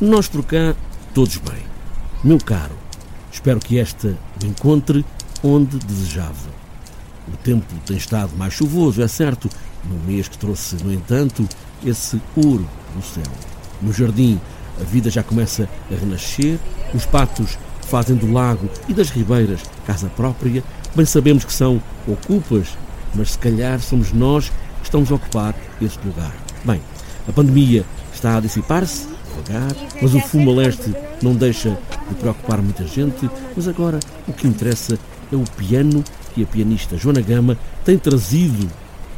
Nós por cá, todos bem. Meu caro, espero que esta o encontre onde desejava. O tempo tem estado mais chuvoso, é certo, num mês que trouxe, no entanto, esse ouro do céu. No jardim, a vida já começa a renascer, os patos fazem do lago e das ribeiras casa própria. Bem sabemos que são ocupas, mas se calhar somos nós que estamos a ocupar esse lugar. Bem, a pandemia está a dissipar-se, mas o fumo a leste não deixa de preocupar muita gente. Mas agora o que interessa é o piano que a pianista Joana Gama tem trazido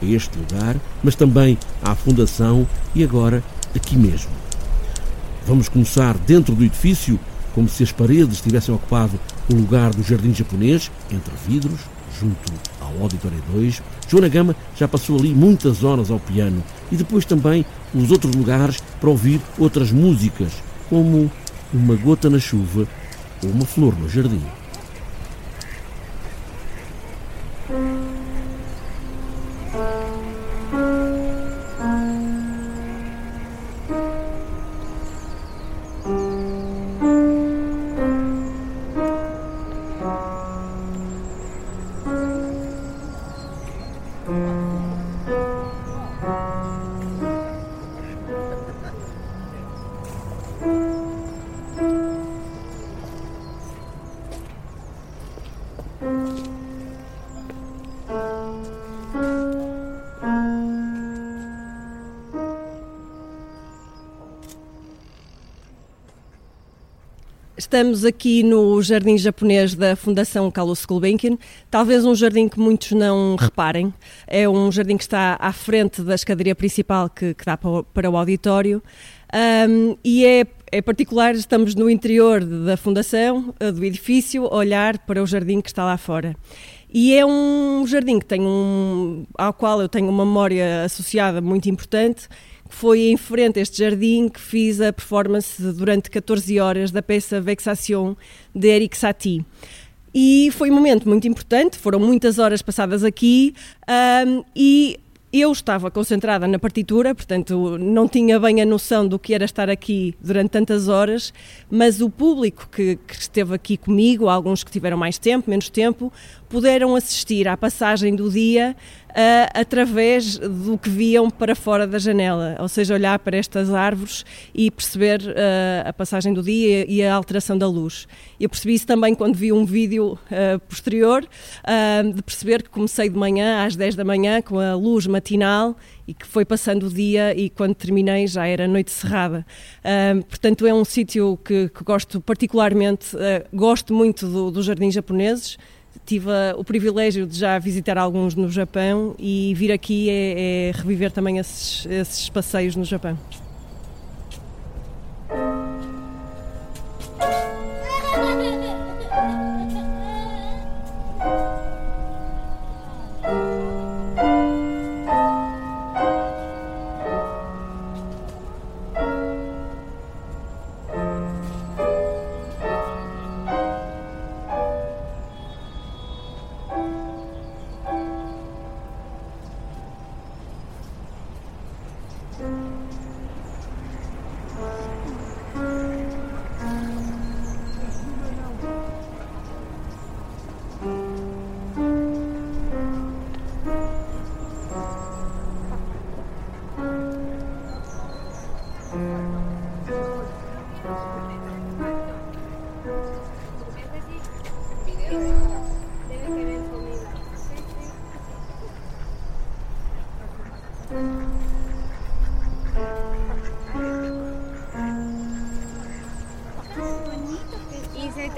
a este lugar, mas também à Fundação e agora aqui mesmo. Vamos começar dentro do edifício, como se as paredes tivessem ocupado o lugar do jardim japonês, entre vidros, junto ao Auditório 2. Joana Gama já passou ali muitas horas ao piano e depois também os outros lugares para ouvir outras músicas, como Uma Gota na Chuva ou Uma Flor no Jardim. Estamos aqui no jardim japonês da Fundação Carlos Gulbenkian, talvez um jardim que muitos não reparem. É um jardim que está à frente da escadaria principal que, que dá para, o auditório um, e é, é particular, estamos no interior da Fundação, eh, do edifício, olhar para o jardim que está lá fora. E é um jardim que tem um, ao qual eu tenho uma memória associada muito importante foi em frente a este jardim que fiz a performance durante 14 horas da peça Vexation de Eric Satie. E foi um momento muito importante, foram muitas horas passadas aqui um, e eu estava concentrada na partitura, portanto não tinha bem a noção do que era estar aqui durante tantas horas, mas o público que, que, esteve aqui comigo, alguns que tiveram mais tempo, menos tempo, puderam assistir à passagem do dia uh, através do que viam para fora da janela, ou seja, olhar para estas árvores e perceber uh, a passagem do dia e a alteração da luz. Eu percebi isso também quando vi um vídeo uh, posterior, de perceber que comecei de manhã, às 10 da manhã, com a luz matinal e que foi passando o dia e quando terminei já era noite cerrada. portanto, é um sítio que, que, gosto particularmente, gosto muito dos do jardins japoneses, tive o privilégio de já visitar alguns no Japão e vir aqui é, é reviver também esses, esses passeios no Japão.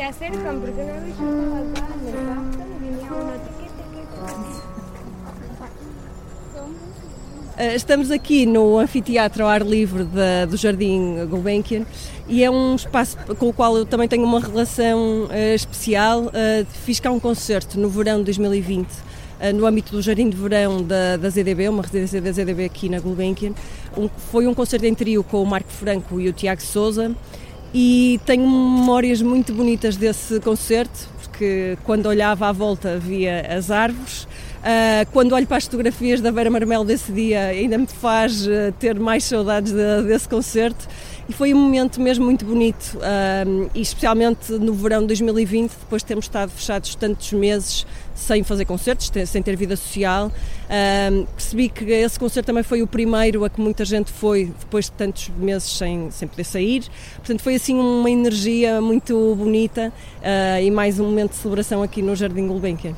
Que Estamos aqui no anfiteatro ao ar livre do Jardim Gulbenkian e é um espaço com o qual eu também tenho uma relação uh, especial. Uh, fiz cá um concerto no verão de 2020 uh, no âmbito do Jardim de Verão da, da ZDB, uma residência da ZDB aqui na Gulbenkian. Um, foi um concerto em trio com o Marco Franco e o Tiago Souza e tenho memórias muito bonitas desse concerto, porque quando olhava à volta via as árvores. Uh, quando olho para as fotografias da Vera Marmel desse dia, ainda me faz uh, ter mais saudades de, desse concerto. E foi um momento mesmo muito bonito, e especialmente no verão de 2020, depois de termos estado fechados tantos meses sem fazer concertos, sem ter vida social. Percebi que esse concerto também foi o primeiro a que muita gente foi depois de tantos meses sem, sem poder sair. Portanto, foi assim uma energia muito bonita uh, e mais um momento de celebração aqui no Jardim Gulbenkian.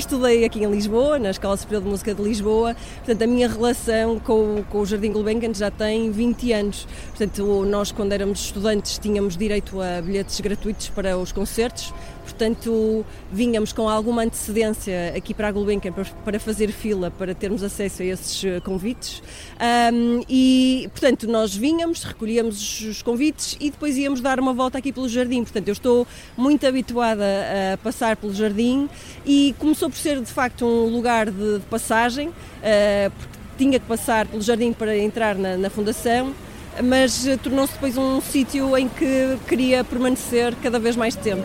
Estudei aqui em Lisboa, na Escola Superior de Música de Lisboa, portanto a minha relação com, com o Jardim Gulbenkian já tem 20 anos. Portanto, nós quando éramos estudantes tínhamos direito a bilhetes gratuitos para os concertos, portanto vínhamos com alguma antecedência aqui para a Gulbenkian para fazer fila para termos acesso a esses eh, convites. Um, e portanto nós vínhamos, recolhíamos os convites e depois íamos dar uma volta aqui pelo jardim, portanto eu estou muito habituada a passar pelo jardim e começou por ser de facto um lugar de, passagem, uh, porque tinha que passar pelo jardim para entrar na, na fundação mas eh, tornou-se depois um sítio em que queria permanecer cada vez mais tempo.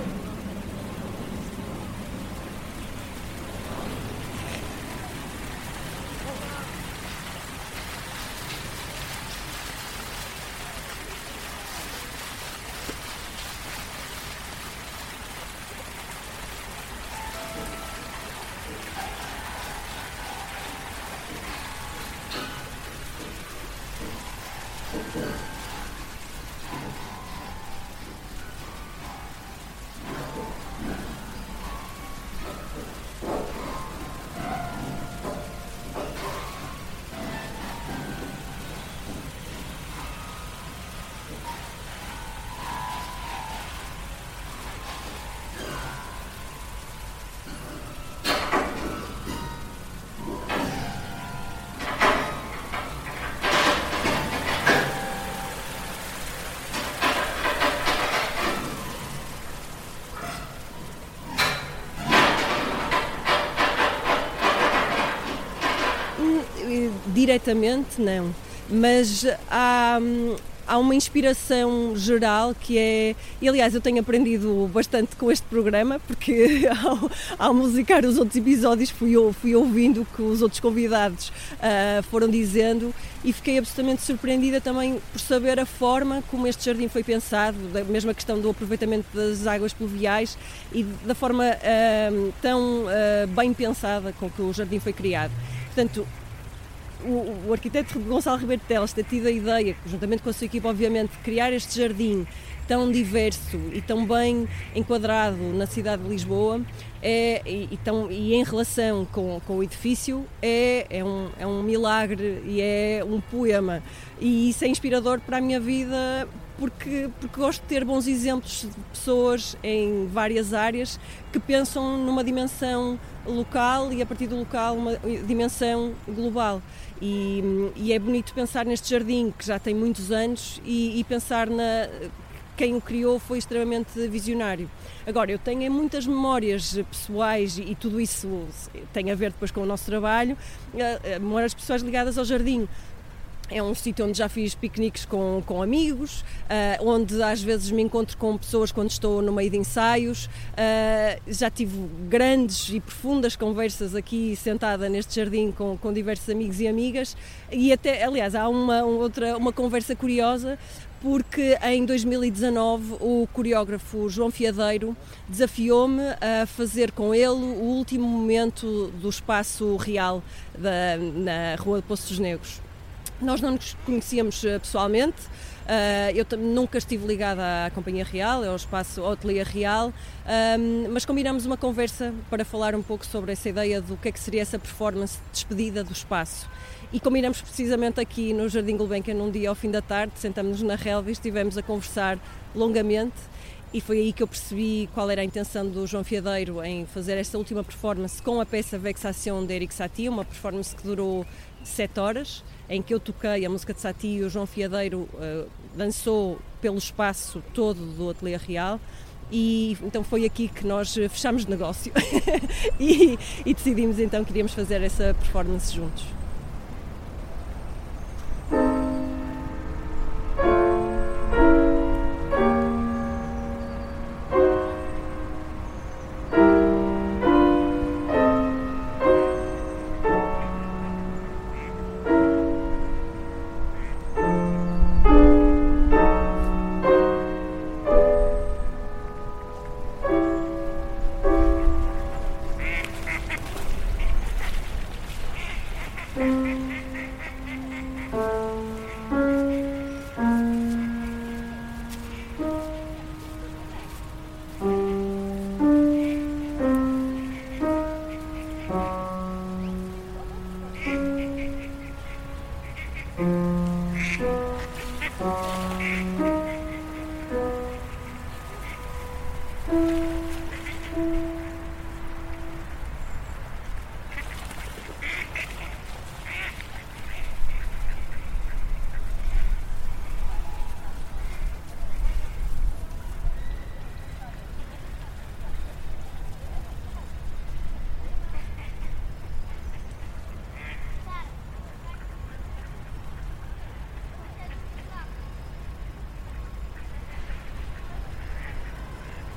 Diretamente não, mas há, há uma inspiração geral que é. E aliás, eu tenho aprendido bastante com este programa, porque ao, ao musicar os outros episódios fui, fui ouvindo o que os outros convidados uh, foram dizendo e fiquei absolutamente surpreendida também por saber a forma como este jardim foi pensado, da mesma questão do aproveitamento das águas pluviais e da forma uh, tão uh, bem pensada com que o jardim foi criado. Portanto, o, o arquiteto Gonçalo Ribeiro Teles ter tido a ideia, juntamente com a sua equipa, obviamente, de criar este jardim tão diverso e tão bem enquadrado na cidade de Lisboa é, e, e, tão, e em relação com, com o edifício é, é, um, é um milagre e é um poema. E isso é inspirador para a minha vida porque, porque gosto de ter bons exemplos de pessoas em várias áreas que pensam numa dimensão local e a partir do local uma dimensão global. E, e é bonito pensar neste jardim que já tem muitos anos e, e pensar na quem o criou foi extremamente visionário. Agora, eu tenho muitas memórias pessoais e, tudo isso tem a ver depois com o nosso trabalho, eh, eh, memórias pessoais ligadas ao jardim é um sítio onde já fiz piqueniques com, com amigos, uh, onde às vezes me encontro com pessoas quando estou no meio de ensaios. Uh, já tive grandes e profundas conversas aqui sentada neste jardim com, com diversos amigos e amigas. E até, aliás, há uma, outra uma conversa curiosa porque em 2019 o coreógrafo João Fiadeiro desafiou-me a fazer com ele o último momento do espaço real da, na Rua de Poços Negros. Nós não nos conhecíamos eh, pessoalmente, Uh, eu nunca estive ligada à Companhia Real, ao espaço Hotelier Real, um, mas combinamos uma conversa para falar um pouco sobre essa ideia do que é que seria essa performance de despedida do espaço. E combinamos precisamente aqui no Jardim Gulbenkian, num dia ao fim da tarde, sentamos-nos na relva e estivemos a conversar longamente e foi aí que eu percebi qual era a intenção do João Fiadeiro em fazer esta última performance com a peça Vexação de Eric Satie, uma performance que durou sete horas em que eu toquei a música de Sati e o João Fiadeiro uh, dançou pelo espaço todo do Ateliê Real. E então foi aqui que nós fechámos negócio e, e decidimos então que iríamos fazer essa performance juntos.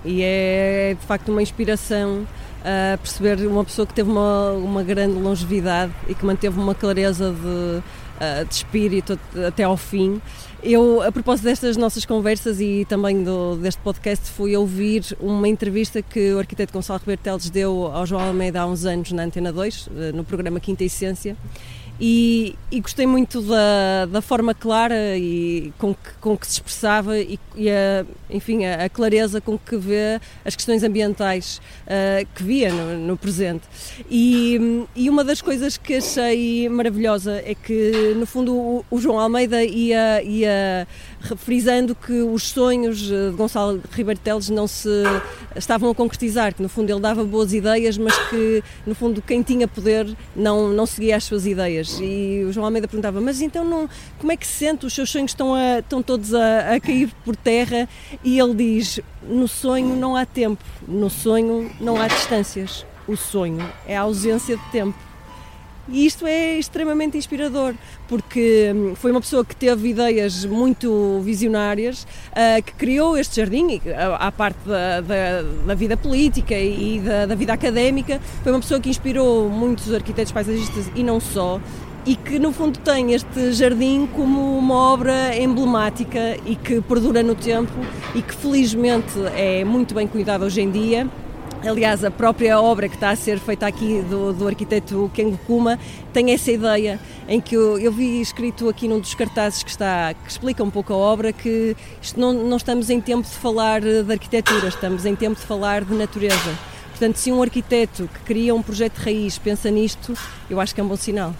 E é de facto uma inspiração a perceber uma pessoa que teve uma, uma grande longevidade e que manteve uma clareza de, de espírito até ao fim. Eu, a propósito destas nossas conversas e também do, deste podcast, fui ouvir uma entrevista que o arquiteto Gonçalo Ribeiro Teles deu ao João Almeida há uns anos na Antena 2, eh, no programa Quinta Essência, e, e, gostei muito da, da forma clara e com que, com que se expressava e, e a, enfim, a, a, clareza com que vê as questões ambientais uh, que via no, no presente. E, e, uma das coisas que achei maravilhosa é que, no fundo, o, o João Almeida ia, ia frisando que os sonhos de Gonçalo Ribeiro Teles não se estavam a concretizar, que no fundo ele dava boas ideias, mas que no fundo quem tinha poder não, não seguia as suas ideias. E o João Almeida perguntava, mas então não, como é que se sente? Os seus sonhos estão, a, estão todos a, a cair por terra? E ele diz, no sonho não há tempo, no sonho não há distâncias. O sonho é a ausência de tempo. E isto é extremamente inspirador, porque hum, foi uma pessoa que teve ideias muito visionárias, uh, que criou este jardim, à parte da, da, da vida política e da, da, vida académica. Foi uma pessoa que inspirou muitos arquitetos paisagistas e não só. E que no fundo tem este jardim como uma obra emblemática e que perdura no tempo e que felizmente é muito bem cuidado hoje em dia Aliás, a própria obra que está a ser feita aqui do, do arquiteto Kengo Kuma tem essa ideia em que eu, eu, vi escrito aqui num dos cartazes que está que explica um pouco a obra que isto não, não estamos em tempo de falar de arquitetura, estamos em tempo de falar de natureza. Portanto, se um arquiteto que cria um projeto de raiz pensa nisto, eu acho que é um bom sinal.